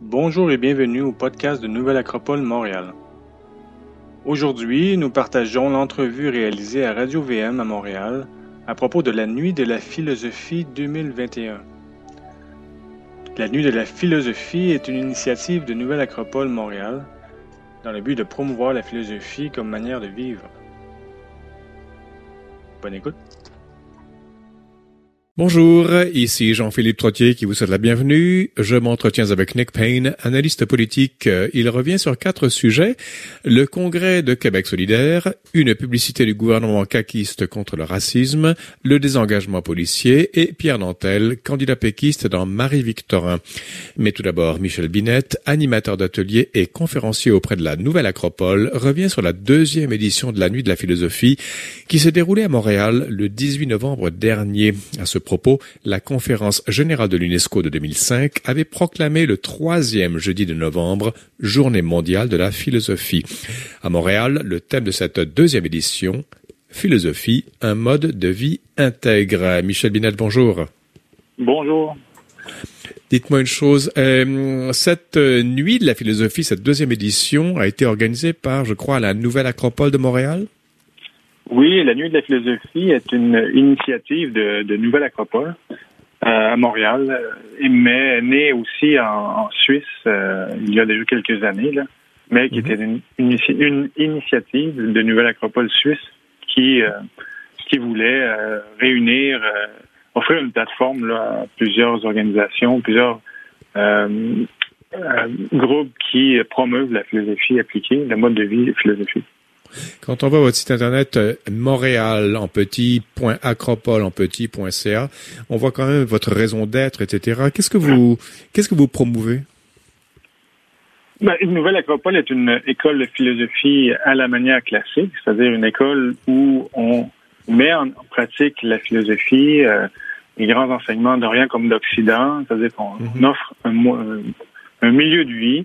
Bonjour et bienvenue au podcast de Nouvelle Acropole Montréal. Aujourd'hui, nous partageons l'entrevue réalisée à Radio VM à Montréal à propos de la Nuit de la philosophie 2021. La Nuit de la philosophie est une initiative de Nouvelle Acropole Montréal dans le but de promouvoir la philosophie comme manière de vivre. Bonne écoute. Bonjour, ici Jean-Philippe Trottier qui vous souhaite la bienvenue. Je m'entretiens avec Nick Payne, analyste politique. Il revient sur quatre sujets. Le Congrès de Québec solidaire, une publicité du gouvernement caquiste contre le racisme, le désengagement policier et Pierre Nantel, candidat péquiste dans Marie-Victorin. Mais tout d'abord, Michel Binette, animateur d'atelier et conférencier auprès de la Nouvelle Acropole, revient sur la deuxième édition de la Nuit de la philosophie qui s'est déroulée à Montréal le 18 novembre dernier. À ce propos, la conférence générale de l'UNESCO de 2005 avait proclamé le troisième jeudi de novembre Journée mondiale de la philosophie. À Montréal, le thème de cette deuxième édition, Philosophie, un mode de vie intègre. Michel Binet, bonjour. Bonjour. Dites-moi une chose, euh, cette nuit de la philosophie, cette deuxième édition a été organisée par, je crois, la Nouvelle Acropole de Montréal? Oui, la Nuit de la philosophie est une initiative de, de Nouvelle Acropole euh, à Montréal, euh, mais née aussi en, en Suisse euh, il y a déjà quelques années, là, mais qui était une, une, une, initiative de Nouvelle Acropole suisse qui, euh, qui voulait réunir, offrir une plateforme là, à plusieurs organisations, plusieurs groupes qui promeuvent la philosophie appliquée, le mode de vie philosophique. Quand on voit votre site internet euh, Montréal en petit, point acropole en petit, point CA, on voit quand même votre raison d'être, etc. Qu'est-ce que vous, qu'est-ce que vous promouvez? Ben, une nouvelle acropole est une école de philosophie à la manière classique, c'est-à-dire une école où on met en pratique la philosophie, euh, les grands enseignements d'Orient comme d'Occident, c'est-à-dire qu'on mm-hmm. offre un, un milieu de vie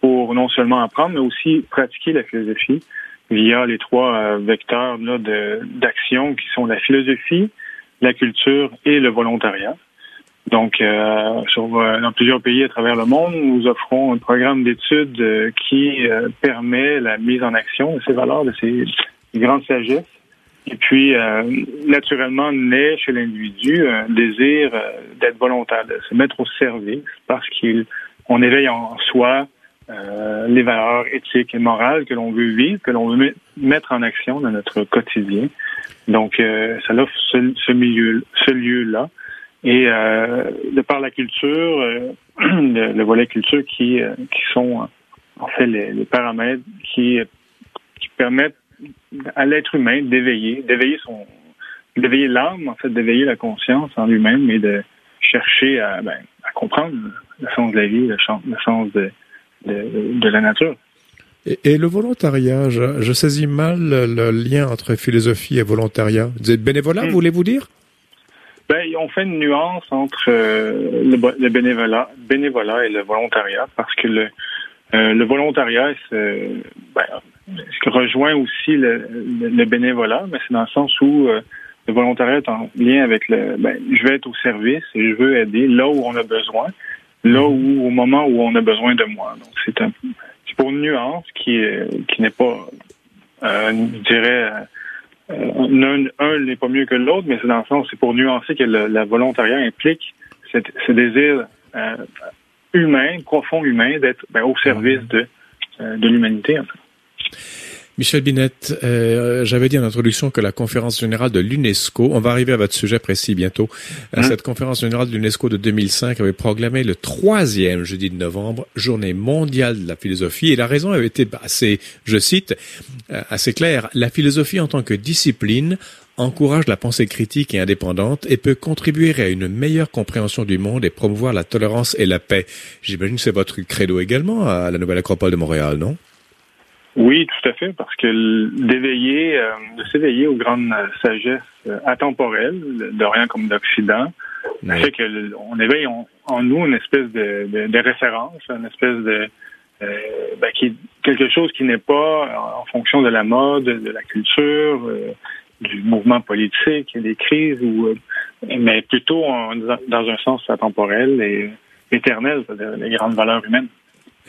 pour non seulement apprendre, mais aussi pratiquer la philosophie via les trois euh, vecteurs là, d'action qui sont la philosophie, la culture et le volontariat. Donc, euh, sur, euh, dans plusieurs pays à travers le monde, nous offrons un programme d'études euh, qui permet la mise en action de ces valeurs, de ces grandes sagesses. Et puis, naturellement, naît chez l'individu un désir d'être volontaire, de se mettre au service parce qu'on éveille en soi euh, les valeurs éthiques et morales que l'on veut vivre, que l'on veut mettre en action dans notre quotidien. Donc, euh, ça offre ce, ce milieu, ce lieu-là. Et euh, de par la culture, euh, le, le, volet culture qui, qui sont en fait les, les paramètres qui, qui permettent à l'être humain d'éveiller, d'éveiller son, d'éveiller l'âme, en fait, d'éveiller la conscience en lui-même et de chercher à, ben, à comprendre le sens de la vie, le, le sens de, de, la nature. Et, le volontariat, je, saisis mal le, lien entre philosophie et volontariat. Vous êtes bénévolat, hmm. voulez-vous dire? Ben, on fait une nuance entre euh, le, bénévolat, bénévolat et le volontariat parce que le, euh, le volontariat ben, rejoint aussi le, bénévolat, mais c'est dans le sens où euh, le volontariat est en lien avec le ben, je vais être au service et je veux aider là où on a besoin là où, au moment où on a besoin de moi. Donc, c'est pour une nuance qui, qui n'est pas, euh, je dirais, euh, un, n'est pas mieux que l'autre, mais c'est dans le sens, c'est pour nuancer que la volontariat implique ce désir euh, humain, profond humain, d'être ben, au service de, euh, de l'humanité. En fait. Michel Binette, euh, j'avais dit en introduction que la conférence générale de l'UNESCO, on va arriver à votre sujet précis bientôt, euh, hein? cette conférence générale de l'UNESCO de 2005 avait proclamé le troisième jeudi de novembre, journée mondiale de la philosophie, et la raison avait été assez, je cite, euh, assez claire, la philosophie en tant que discipline encourage la pensée critique et indépendante et peut contribuer à une meilleure compréhension du monde et promouvoir la tolérance et la paix. J'imagine que c'est votre credo également à la Nouvelle Acropole de Montréal, non? Oui, tout à fait, parce que d'éveiller, euh, de s'éveiller aux grandes sagesses euh, atemporelles d'Orient comme d'Occident, oui. fait qu'on éveille en nous une espèce de, de, de, référence, une espèce de euh, ben, qui quelque chose qui n'est pas en fonction de la mode, de la culture, euh, du mouvement politique, des crises, ou mais plutôt en, dans un sens atemporel et éternelles, c'est-à-dire les grandes valeurs humaines.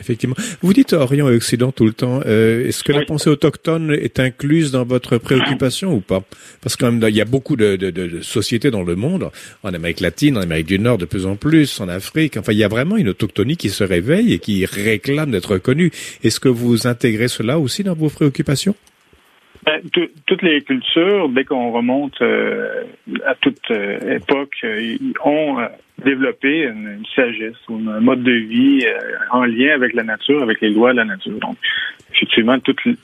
Effectivement. Vous dites Orient et Occident tout le temps. Euh, Est-ce que la pensée autochtone est incluse dans votre préoccupation ou pas? Parce qu'il y a beaucoup de, de, de, sociétés dans le monde, en Amérique latine, en Amérique du Nord de plus en plus, en Afrique. Enfin, il y a vraiment une autochtonie qui se réveille et qui réclame d'être reconnue. Est-ce que vous intégrez cela aussi dans vos préoccupations? Ben, toutes les cultures, dès qu'on remonte euh, à toute euh, époque, euh, ont développé une, sagesse ou un mode de vie en lien avec la nature, avec les lois de la nature. Donc, effectivement, toutes les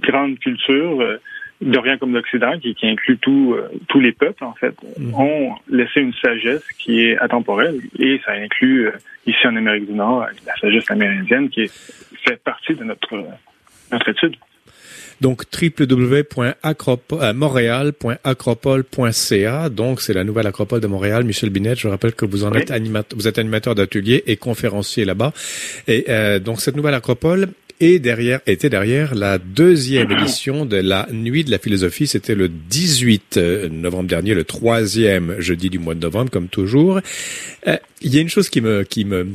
grandes cultures d'Orient comme d'Occident, qui, qui inclut tous les peuples, en fait, mm-hmm. ont laissé une sagesse qui est atemporelle et ça inclut ici en Amérique du Nord la sagesse amérindienne qui fait partie de notre, notre étude. Donc www.montréal.acropole.ca. Donc c'est la nouvelle acropole de Montréal. Michel Binet, je rappelle que vous en êtes animateur, vous êtes animateur d'atelier et conférencier là-bas. Et euh, donc cette nouvelle acropole est derrière, était derrière la deuxième édition de la Nuit de la philosophie. C'était le 18 euh, novembre dernier, le troisième jeudi du mois de novembre, comme toujours. Euh, il y a une chose qui me, qui me,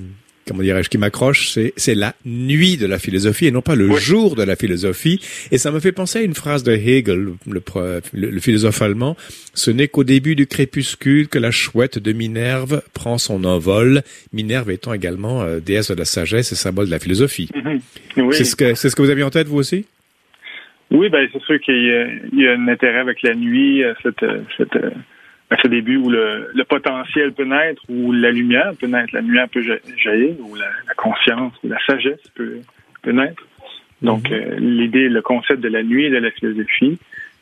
comment dirais-je, qui m'accroche, c'est, c'est la nuit de la philosophie et non pas le jour de la philosophie. Et ça me fait penser à une phrase de Hegel, le, le, philosophe allemand. Ce n'est qu'au début du crépuscule que la chouette de Minerve prend son envol. Minerve étant également euh, déesse de la sagesse et symbole de la philosophie. Mm-hmm. C'est ce que, c'est ce que vous aviez en tête, vous aussi? Oui, ben, c'est sûr qu'il y a, il y a un intérêt avec la nuit, euh, cette, euh, cette, à ce début où le, potentiel peut naître, où la lumière peut naître, la lumière peut jaillir, où la, conscience, ou la sagesse peut, peut naître. Donc, mhm. euh, l'idée, le concept de la nuit et de la philosophie,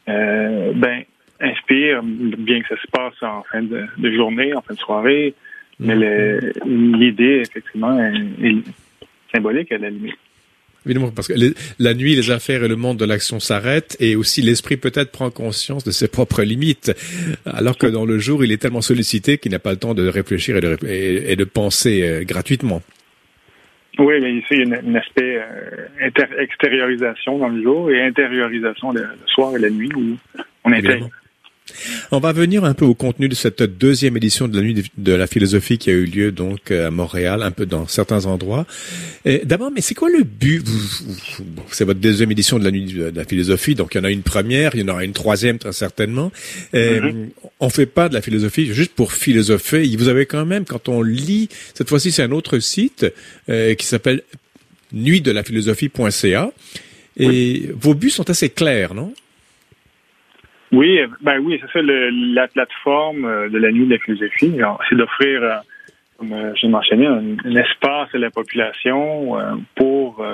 euh, ben, inspire, bien que ça se passe en fin de, journée, en fin de soirée, mais mhm. l'idée, effectivement, est, symbolique à la limite. Évidemment, parce que la nuit, les affaires et le monde de l'action s'arrêtent et aussi l'esprit peut-être prend conscience de ses propres limites, alors que dans le jour, il est tellement sollicité qu'il n'a pas le temps de réfléchir et de, et, de penser euh, gratuitement. Oui, mais ici, il y a un aspect euh, extériorisation dans le jour et intériorisation le, soir et la nuit où on intègre. On va venir un peu au contenu de cette deuxième édition de la nuit de la philosophie qui a eu lieu donc à Montréal, un peu dans certains endroits. D'abord, mais c'est quoi le but? C'est votre deuxième édition de la nuit de la philosophie, donc il y en a une première, il y en aura une troisième très certainement. Mm-hmm. On fait pas de la philosophie juste pour philosopher. Vous avez quand même, quand on lit, cette fois-ci c'est un autre site euh, qui s'appelle nuitdelaphilosophie.ca. Et vos buts sont assez clairs, non? Oui, ben oui, c'est ça la plateforme euh, de la nuit de la philosophie. C'est d'offrir, euh, comme euh, j'ai mentionné, un, espace à la population pour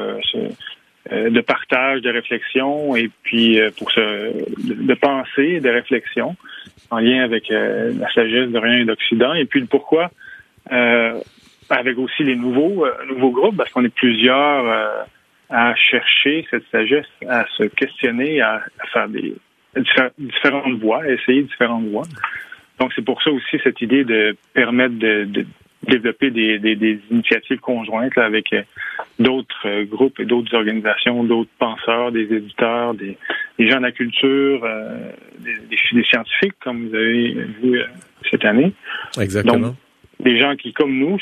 de partage, de réflexion et puis pour ce, de, penser, de réflexion en lien avec la sagesse d'Orient et d'Occident. Et puis le pourquoi, avec aussi les nouveaux nouveaux groupes, parce qu'on est plusieurs à chercher cette sagesse, à se questionner, à faire des différentes voies, essayer différentes voies. Donc, c'est pour ça aussi cette idée de permettre de, développer des, des, initiatives conjointes avec euh, d'autres euh, groupes et d'autres organisations, d'autres penseurs, des éditeurs, des, gens de la culture, euh, des, scientifiques, comme vous avez vu cette année. Exactement. Donc, des gens qui, comme nous,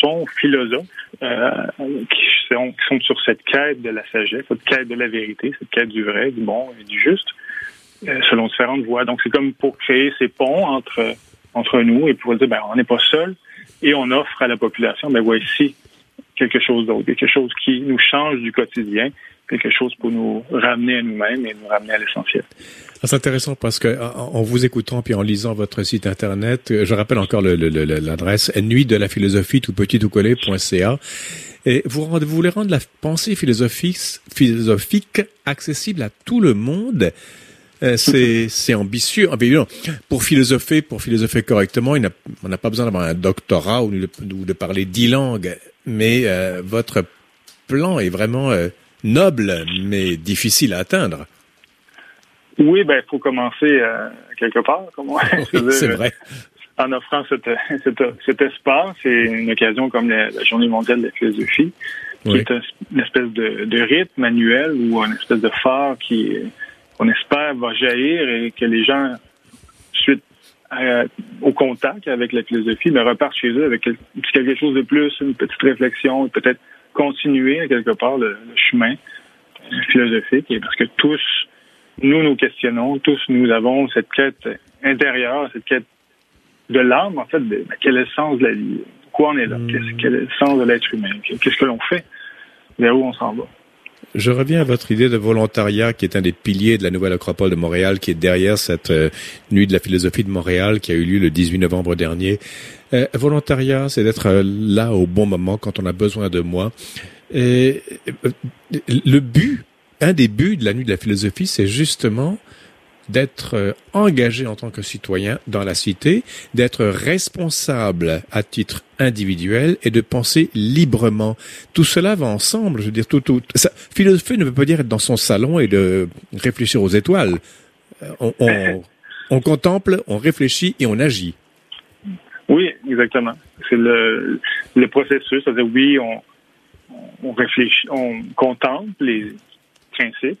sont philosophes, qui, sont, qui sont sur cette quête de la sagesse, cette quête de la vérité, cette quête du vrai, du bon et du juste. Selon différentes voies. Donc, c'est comme pour créer ces ponts entre, entre nous et pour dire, ben, on n'est pas seul et on offre à la population, ben, voici quelque chose d'autre, quelque chose qui nous change du quotidien, quelque chose pour nous ramener à nous-mêmes et nous ramener à l'essentiel. Ah, c'est intéressant parce que en vous écoutant puis en lisant votre site internet, je rappelle encore l'adresse nuit de la philosophie tout petit tout collé.ca et vous, voulez rendre la pensée philosophique accessible à tout le monde? Euh, c'est c'est ambitieux. Pour philosopher, pour philosopher correctement, on n'a pas besoin d'avoir un doctorat ou de, parler dix langues. Mais euh, votre plan est vraiment euh, noble, mais difficile à atteindre. Oui, ben il faut commencer quelque part. c'est vrai. En offrant cet, cet, espace et une occasion comme la, Journée mondiale de la philosophie, qui est une espèce de, de rythme manuel ou une espèce de phare qui on espère va jaillir et que les gens, suite au contact avec la philosophie, mais repartent chez eux avec quelque chose de plus, une petite réflexion, peut-être continuer quelque part le, chemin philosophique, et parce que tous, nous nous questionnons, tous nous avons cette quête intérieure, cette quête de l'âme, en fait, de, quel est le sens de la vie, pourquoi on est là, hmm. quel est le sens de l'être humain, qu'est-ce que l'on fait, vers où on s'en va? Je reviens à votre idée de volontariat qui est un des piliers de la nouvelle Acropole de Montréal, qui est derrière cette euh, nuit de la philosophie de Montréal qui a eu lieu le 18 novembre dernier. Euh, volontariat, c'est d'être euh, là au bon moment quand on a besoin de moi. Et le but, un des buts de la nuit de la philosophie, c'est justement d'être euh, engagé en tant que citoyen dans la cité, d'être responsable à titre individuel et de penser librement. Tout cela va ensemble. Je veux dire, tout, tout. Ça, philosophie ne veut pas dire être dans son salon et de réfléchir aux étoiles. Euh, on, on, on contemple, on réfléchit et on agit. Oui, exactement. C'est le, le processus. C'est-à-dire, oui, on, on réfléchit, on contemple les principes,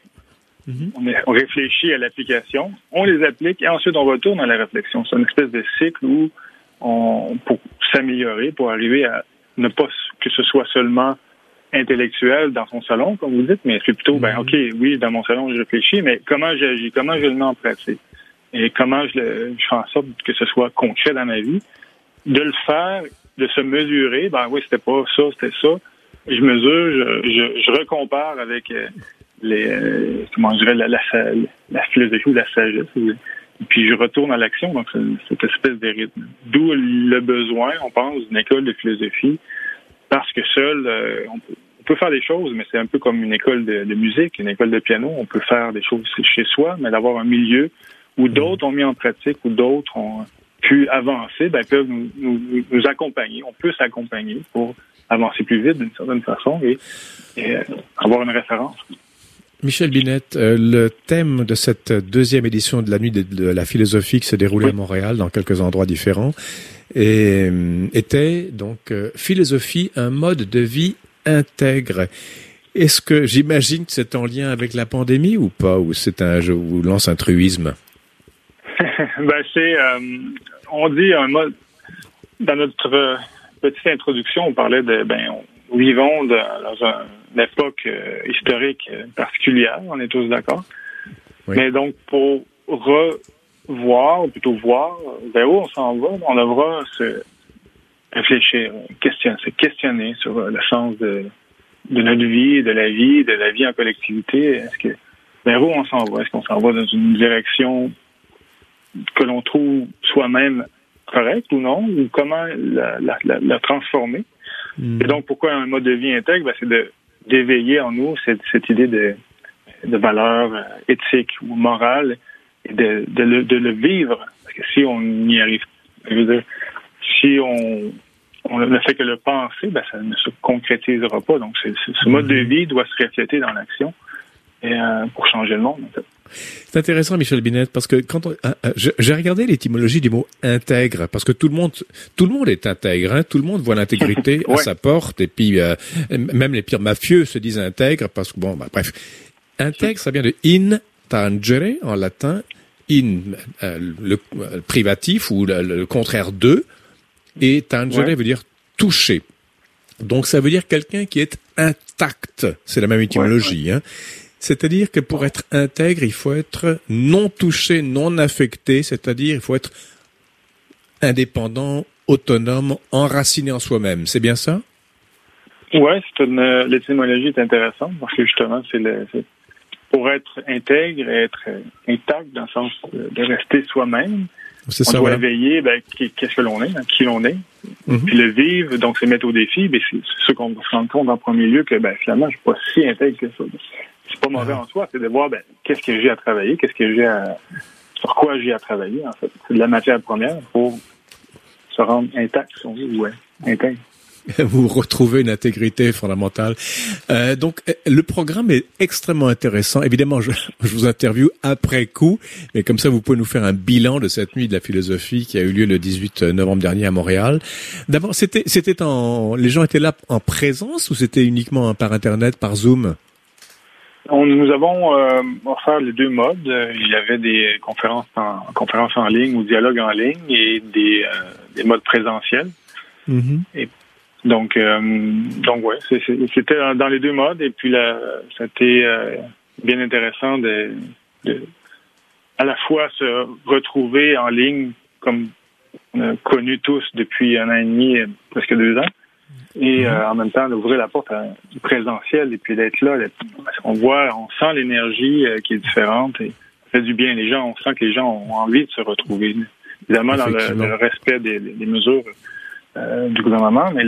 Mhm. On, réfléchit à l'application, on les applique et ensuite on retourne dans la réflexion. C'est une espèce de cycle où on, pour s'améliorer, pour arriver à ne pas que ce soit seulement intellectuel dans son salon, comme vous dites, mais c'est plutôt, ben, mhm. OK, oui, dans mon salon, je réfléchis, mais comment j'agis, comment je le mets en pratique? Et comment je, le, je fais en sorte que ce soit concret dans ma vie? De le faire, de se mesurer, ben oui, c'était pas ça, c'était ça. Je mesure, je, je, je recompare avec euh, les, euh, comment je dirais, la, la, la, philosophie ou la sagesse. Et puis je retourne à l'action, donc cette espèce de rythme. D'où le besoin, on pense, d'une école de philosophie, parce que seul, euh, on, peut, faire des choses, mais c'est un peu comme une école de, de, musique, une école de piano. On peut faire des choses chez soi, mais d'avoir un milieu où d'autres ont mis en pratique, où d'autres ont pu avancer, ben, peuvent nous, nous, nous accompagner. On peut s'accompagner pour avancer plus vite d'une certaine façon et, et euh, avoir une référence. Michel Binette, euh, le thème de cette deuxième édition de la nuit de, la philosophie qui s'est déroulée à Montréal dans quelques endroits différents et, euh, était donc euh, philosophie, un mode de vie intègre. Est-ce que j'imagine que c'est en lien avec la pandémie ou pas, ou c'est un, je vous lance un truisme? Ben c'est, on dit un mode. Dans notre petite introduction, on parlait de, ben, vivons dans un une époque euh, historique particulière, on est tous d'accord. Mais donc, pour revoir, ou plutôt voir vers où on s'en va, on devra se réfléchir, questionner, se questionner sur euh, le sens de, de notre vie, de la vie, de la vie en collectivité. Est-ce que vers où on s'en va? Est-ce qu'on s'en va dans une direction que l'on trouve soi-même correcte ou non? Ou comment la, la, la, transformer? Hmm. Et donc, pourquoi un mode de vie intègre? Ben, c'est de d'éveiller en nous cette, cette idée de, de valeur euh, éthique ou morale et de, de, le, de le vivre. Parce que si on n'y arrive, je veux dire, si on, on ne fait que le penser, ben, ça ne se concrétisera pas. Donc, ce mode de mhm. vie doit se refléter dans l'action et, euh, pour changer le monde. En fait. C'est intéressant, Michel Binet, parce que quand on, euh, euh, j'ai regardé l'étymologie du mot intègre, parce que tout le monde, tout le monde est intègre, hein, tout le monde voit l'intégrité à sa porte, et puis euh, même les pires mafieux se disent intègre, parce que bon, bah, bref, intègre, ça vient de in tangere en latin, in le, privatif ou le, contraire de, et tangere veut dire toucher. Donc ça veut dire quelqu'un qui est intact. C'est la même étymologie. Hein. C'est-à-dire que pour être intègre, il faut être non touché, non affecté, c'est-à-dire il faut être indépendant, autonome, enraciné en soi-même. C'est bien ça? Oui, c'est une l'étymologie est intéressante parce que justement, c'est le pour être intègre, être intact dans le sens de rester soi-même. On ça, doit veiller, ben, qu'est-ce que l'on est, hein, qui l'on est, mhm. puis le vivre, donc c'est mettre au défi. Ben, c'est ce qu'on se rend compte en premier lieu que ben, finalement, je suis pas si intègre que ça c'est pas mauvais ah. en soi, c'est de voir ben, qu'est-ce que j'ai à travailler, qu'est-ce que j'ai à sur quoi j'ai à travailler, en fait. C'est de la matière première pour se rendre intact, si on veut, ouais, intègre. Vous retrouvez une intégrité fondamentale. Euh, donc, euh, le programme est extrêmement intéressant. Évidemment, je, je, vous interviewe après coup, mais comme ça, vous pouvez nous faire un bilan de cette nuit de la philosophie qui a eu lieu le 18 novembre dernier à Montréal. D'abord, c'était, c'était en, les gens étaient là en présence ou c'était uniquement par Internet, par Zoom? On, nous avons euh, offert les deux modes. Il y avait des conférences en, conférences en ligne ou dialogues en ligne et des, euh, des modes présentiels. Mhm. Et donc, euh, donc ouais, c'était dans- les deux modes. Et puis là, c'était euh, bien intéressant de, de à la fois se retrouver en ligne comme on a connu tous depuis un an et demi, presque deux ans, et euh, en même temps d'ouvrir la porte à du présentiel et puis d'être là. On voit, on sent l'énergie euh, qui est différente et ça fait du bien. Les gens, on sent que les gens ont envie de se retrouver. Évidemment, dans le, le respect des, des mesures euh, du gouvernement, mais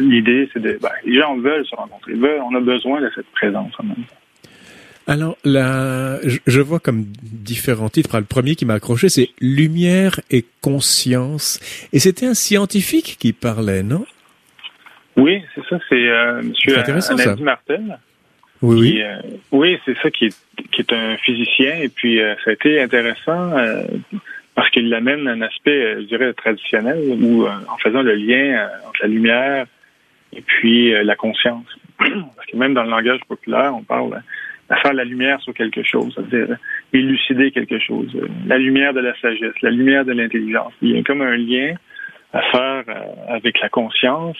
l'idée, c'est de. Ben, les gens veulent se rencontrer. Veulent, on a besoin de cette présence en même temps. Alors, là, je, vois comme différents titres. Le premier qui m'a accroché, c'est Lumière et conscience. Et c'était un scientifique qui parlait, non? Oui, c'est ça. C'est euh, Monsieur. Anadi Martel. Oui, oui. Qui, euh, oui, c'est ça qui est, qui est un physicien. Et puis, euh, ça a été intéressant euh, parce qu'il amène un aspect, je dirais, traditionnel, où, euh, en faisant le lien entre la lumière et puis la conscience. parce que même dans le langage populaire, on parle de faire la lumière sur quelque chose, c'est-à-dire élucider quelque chose. La lumière de la sagesse, la lumière de l'intelligence. Il y a comme un lien à faire euh, avec la conscience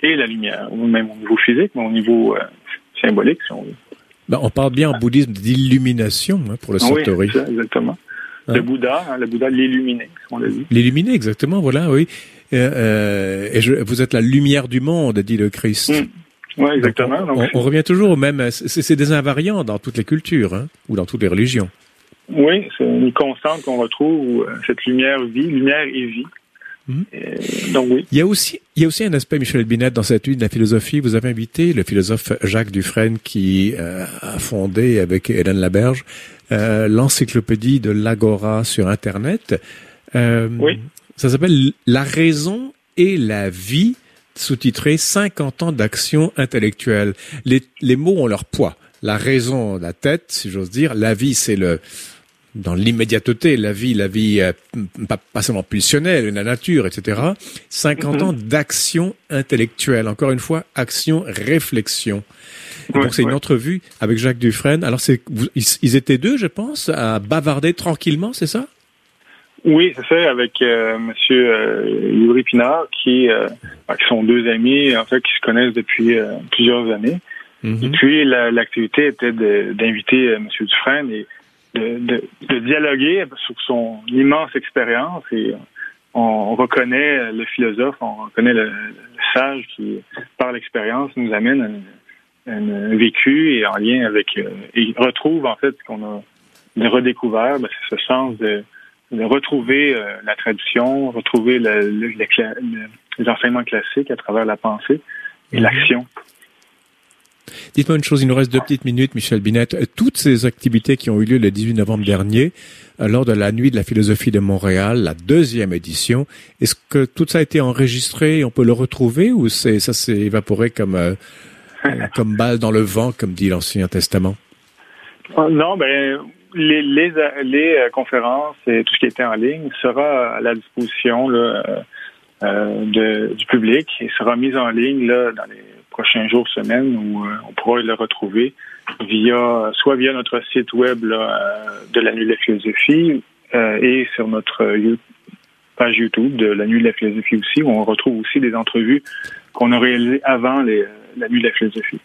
et la lumière, même au niveau physique, mais au niveau euh, symbolique, si on veut. Ben, on parle bien en bouddhisme d'illumination hein, pour le Ah oui, ça, exactement. Hein? Le Bouddha, hein, le Bouddha l'illuminé, on l'a dit. L'illuminer, exactement, voilà, oui. Euh, euh, et je, vous êtes la lumière du monde, dit le Christ. Mm. Oui, exactement. Donc, on, on revient toujours au même. C'est des invariants dans toutes les cultures hein, ou dans toutes les religions. oui, c'est une constante qu'on retrouve où euh, cette lumière vit, lumière et vie. Et, donc oui. Il y a aussi, il y a aussi un aspect, Michel Binette, dans cette étude de la philosophie. Vous avez invité le philosophe Jacques Dufresne qui euh, a fondé avec Hélène Laberge euh, l'encyclopédie de l'Agora sur Internet. Oui. Ça s'appelle La raison et la vie, sous-titré 50 ans d'action intellectuelle. Les, les mots ont leur poids. La raison, la tête, si j'ose dire. La vie, c'est le dans l'immédiateté, la vie, la vie euh, pas, pas seulement pulsionnelle, la nature, etc. 50 Mhm. ans d'action intellectuelle. Encore une fois, action, réflexion. Ouais, donc c'est une entrevue avec Jacques Dufresne. Alors c'est, ils étaient deux, je pense, à bavarder tranquillement, c'est ça? Oui, c'est ça, avec euh, Monsieur euh, Yuri Pinard, qui, euh, qui sont deux amis, en fait, qui se connaissent depuis euh, plusieurs années. Et Mhm. puis, la- l'activité était d'inviter euh, M. Dufresne et de, de, de dialoguer sur son immense expérience. Et on, on reconnaît le philosophe, on reconnaît le, le sage qui, par l'expérience, nous amène un, un- un vécu et en lien avec... euh, et retrouve, en fait, ce qu'on a redécouvert, ben, c'est ce sens de, de retrouver euh, la tradition, retrouver le- le- le les enseignements classiques à travers la pensée et Mhm. l'action. Dites-moi une chose, il nous reste deux petites minutes, Michel Binette. Euh, Toutes ces activités qui ont eu lieu le 18 novembre dernier, euh, lors de la Nuit de la philosophie de Montréal, la deuxième édition, est-ce que tout ça a été enregistré et on peut le retrouver ou c'est ça s'est évaporé comme euh, euh, comme balle dans le vent, comme dit l'Ancien Testament? Ah, Non, ben les, les, les euh, conférences et tout ce qui était en ligne sera à la disposition là, euh, euh, de, du public et sera mis en ligne là, dans les prochains jours, semaines, où euh, on pourra le retrouver via soit via notre site web là, de la Nuit de la philosophie euh, et sur notre page YouTube de la Nuit de la philosophie aussi, où on retrouve aussi des entrevues qu'on a réalisées avant les, la Nuit de la philosophie.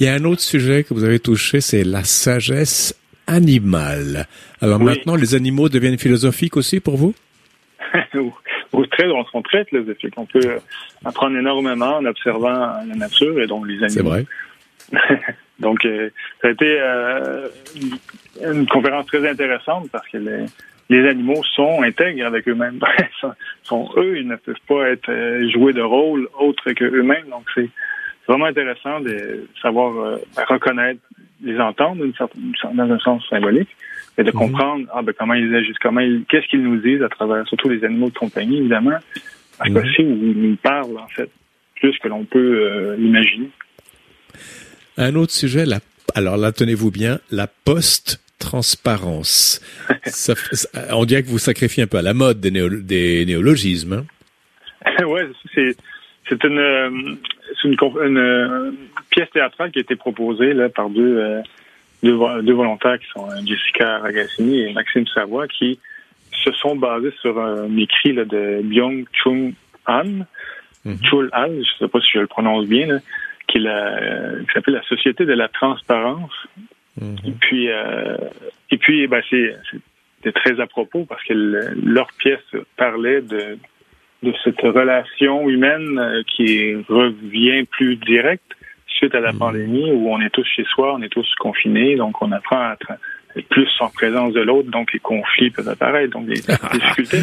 Il y a un autre sujet que vous avez touché, c'est la sagesse animale. Alors Oui. maintenant, les animaux deviennent philosophiques aussi pour vous? Ou- ou très, on sont très philosophiques. On peut apprendre énormément en observant la nature et donc les animaux. C'est vrai. Donc, euh, ça a été euh, une conférence très intéressante parce que les, les animaux sont intègres avec eux-mêmes. sont, sont eux, ils ne peuvent pas être euh, jouer de rôle autre que eux-mêmes. Donc, c'est vraiment intéressant de savoir euh, reconnaître, les entendre certaine- dans un sens symbolique, et de Mhm. comprendre ah, ben, comment ils agissent, comment qu'est-ce qu'ils nous disent à travers, surtout les animaux de compagnie, évidemment. Que Mhm. aussi, ils nous parlent, en fait, plus que l'on peut euh, imaginer. Un autre sujet, la, alors là, tenez-vous bien, la f- ça- on dirait que vous sacrifiez un peu à la mode des, néo- des néologismes. Hein? ouais, c'est c'est une, euh, une, une, euh, pièce théâtrale qui a été proposée là, par deux, euh, deux, volontaires qui sont Jessica Ragassini et Maxime Savoie qui se sont basés sur un écrit là, de Byung Chung Han, mm Chul Han, je ne sais pas si je le prononce bien, là, qui, qui s'appelle La Société de la Transparence. Mhm. Et puis, euh, et puis ben, c'est très à propos parce que leur pièce parlait de, de cette relation humaine euh, qui revient plus directe suite à la mhm. pandémie où on est tous chez soi, on est tous confinés, donc on apprend à être plus en présence de l'autre, donc les conflits peuvent apparaître, donc des, difficultés.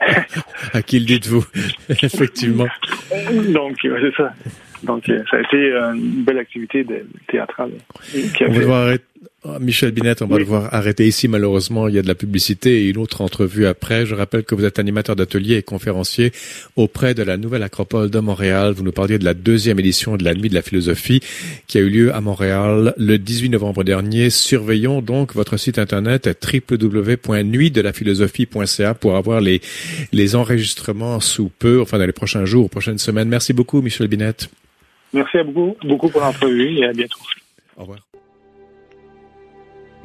à qui le dites-vous? Effectivement. Donc, c'est ça. Donc, euh, ça a été une belle activité de, théâtrale. On va devoir arrêter. Ah, Michel Binette, on va devoir arrêter ici. Malheureusement, il y a de la publicité et une autre entrevue après. Je rappelle que vous êtes animateur d'atelier et conférencier auprès de la Nouvelle Acropole de Montréal. Vous nous parliez de la deuxième édition de la Nuit de la philosophie qui a eu lieu à Montréal le 18 novembre dernier. Surveillons donc votre site internet www.nuitdelaphilosophie.ca pour avoir les, les enregistrements sous peu, enfin dans les prochains jours, prochaines semaines. Merci beaucoup, Michel Binette. Merci à beaucoup, beaucoup pour l'entrevue et à bientôt. Au revoir.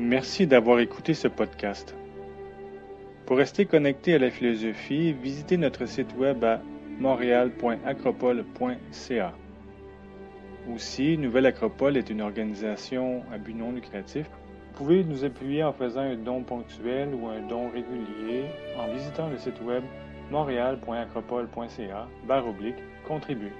Merci d'avoir écouté ce podcast. Pour rester connecté à la philosophie, visitez notre site web à montréal.acropole.ca. Aussi, Nouvelle Acropole est une organisation à but non lucratif. Vous pouvez nous appuyer en faisant un don ponctuel ou un don régulier en visitant le site web montréal.acropole.ca barre oblique contribuer.